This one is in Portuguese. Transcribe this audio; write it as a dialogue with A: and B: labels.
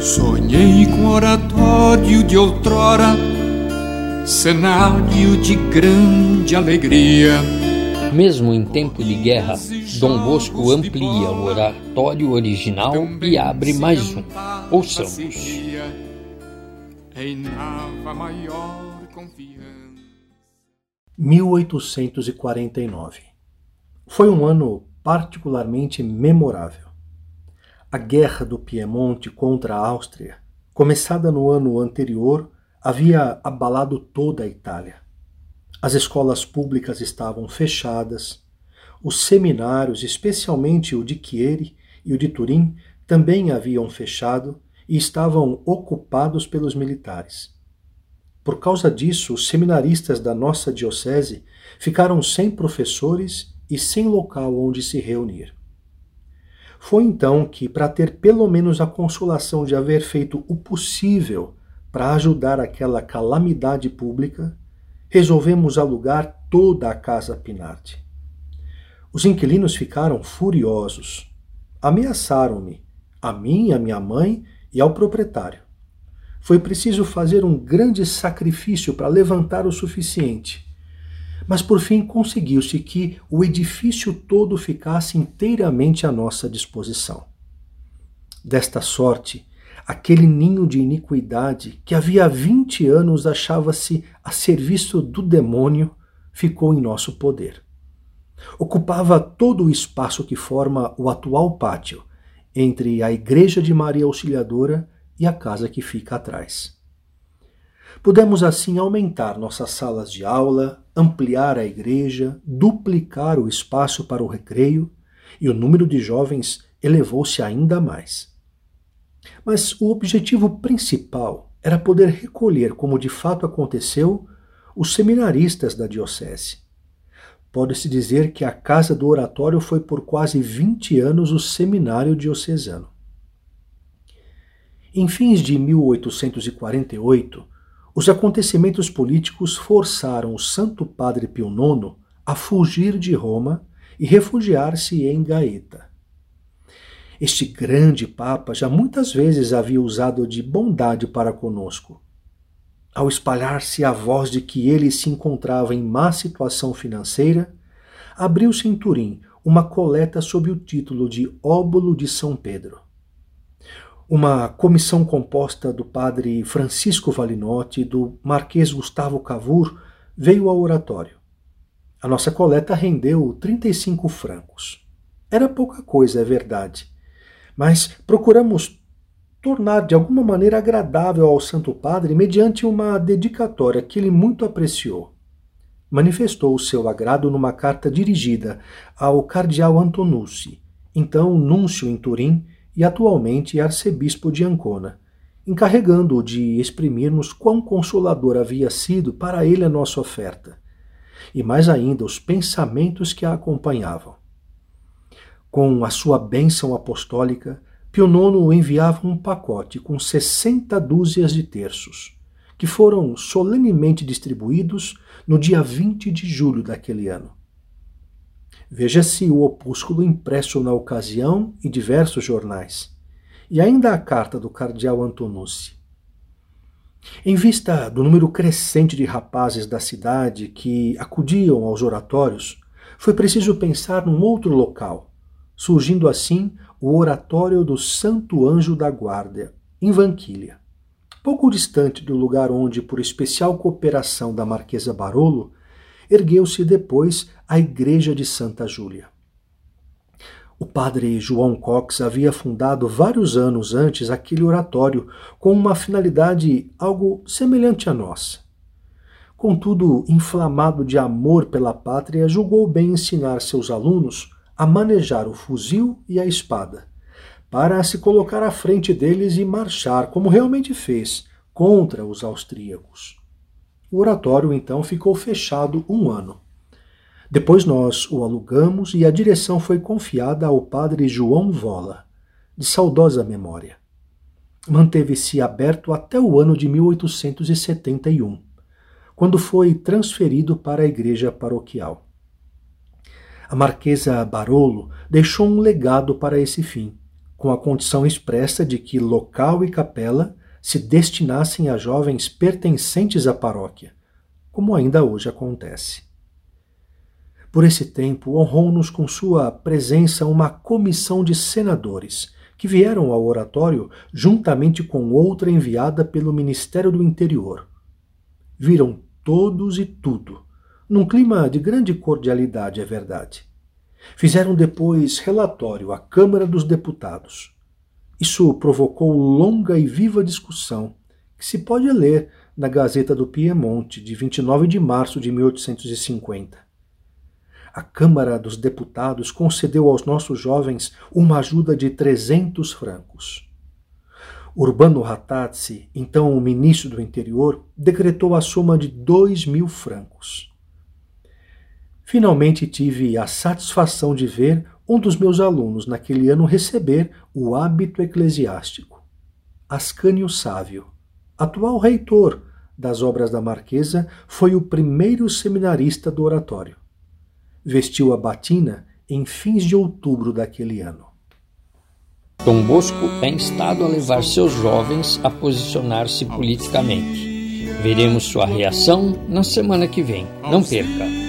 A: Sonhei com oratório de outrora, cenário de grande alegria.
B: Mesmo em tempo de guerra, Dom Bosco amplia o oratório original e abre mais um. Ouçamos.
A: Em Nava maior confiança.
C: 1849. Foi um ano particularmente memorável. A Guerra do Piemonte contra a Áustria, começada no ano anterior, havia abalado toda a Itália. As escolas públicas estavam fechadas, os seminários, especialmente o de Chieri e o de Turim, também haviam fechado e estavam ocupados pelos militares. Por causa disso, os seminaristas da nossa diocese ficaram sem professores e sem local onde se reunir. Foi então que, para ter pelo menos a consolação de haver feito o possível para ajudar aquela calamidade pública, resolvemos alugar toda a casa Pinardi. Os inquilinos ficaram furiosos. Ameaçaram-me, a mim, a minha mãe e ao proprietário. Foi preciso fazer um grande sacrifício para levantar o suficiente mas por fim conseguiu-se que o edifício todo ficasse inteiramente à nossa disposição. Desta sorte, aquele ninho de iniquidade que havia vinte anos achava-se a serviço do demônio ficou em nosso poder. Ocupava todo o espaço que forma o atual pátio, entre a Igreja de Maria Auxiliadora e a casa que fica atrás. Pudemos assim aumentar nossas salas de aula, ampliar a igreja, duplicar o espaço para o recreio e o número de jovens elevou-se ainda mais. Mas o objetivo principal era poder recolher, como de fato aconteceu, os seminaristas da Diocese. Pode-se dizer que a Casa do Oratório foi por quase 20 anos o seminário diocesano. Em fins de 1848, os acontecimentos políticos forçaram o Santo Padre Pio IX a fugir de Roma e refugiar-se em Gaeta. Este grande Papa já muitas vezes havia usado de bondade para conosco. Ao espalhar-se a voz de que ele se encontrava em má situação financeira, abriu-se em Turim uma coleta sob o título de Óbolo de São Pedro uma comissão composta do padre Francisco Valinotti e do marquês Gustavo Cavour veio ao oratório. A nossa coleta rendeu 35 francos. Era pouca coisa, é verdade, mas procuramos tornar de alguma maneira agradável ao Santo Padre mediante uma dedicatória que ele muito apreciou. Manifestou o seu agrado numa carta dirigida ao cardeal Antonucci, então núncio em Turim, e atualmente arcebispo de Ancona, encarregando-o de exprimirmos quão consolador havia sido para ele a nossa oferta, e mais ainda os pensamentos que a acompanhavam. Com a sua bênção apostólica, Pio IX enviava um pacote com sessenta dúzias de terços, que foram solenemente distribuídos no dia 20 de julho daquele ano. Veja-se o opúsculo impresso na ocasião em diversos jornais, e ainda a carta do cardeal Antonucci. Em vista do número crescente de rapazes da cidade que acudiam aos oratórios, foi preciso pensar num outro local, surgindo assim o Oratório do Santo Anjo da Guarda, em Vanquilha. Pouco distante do lugar onde, por especial cooperação da Marquesa Barolo, ergueu-se depois a Igreja de Santa Júlia. O padre João Cox havia fundado vários anos antes aquele oratório com uma finalidade algo semelhante à nossa. Contudo, inflamado de amor pela pátria, julgou bem ensinar seus alunos a manejar o fuzil e a espada, para se colocar à frente deles e marchar, como realmente fez, contra os austríacos. O oratório então ficou fechado um ano. Depois nós o alugamos e a direção foi confiada ao padre João Vola, de saudosa memória. Manteve-se aberto até o ano de 1871, quando foi transferido para a igreja paroquial. A Marquesa Barolo deixou um legado para esse fim, com a condição expressa de que local e capela se destinassem a jovens pertencentes à paróquia, como ainda hoje acontece. Por esse tempo, honrou-nos com sua presença uma comissão de senadores que vieram ao oratório juntamente com outra enviada pelo Ministério do Interior. Viram todos e tudo, num clima de grande cordialidade, é verdade. Fizeram depois relatório à Câmara dos Deputados. Isso provocou longa e viva discussão, que se pode ler na Gazeta do Piemonte, de 29 de março de 1850 a Câmara dos Deputados concedeu aos nossos jovens uma ajuda de 300 francos. Urbano Ratazzi, então o ministro do Interior, decretou a soma de dois mil francos. Finalmente tive a satisfação de ver um dos meus alunos naquele ano receber o hábito eclesiástico. Ascânio Sávio, atual reitor das obras da Marquesa, foi o primeiro seminarista do oratório vestiu a batina em fins de outubro daquele ano.
B: Dom Bosco é instado a levar seus jovens a posicionar-se politicamente. Veremos sua reação na semana que vem. Não perca!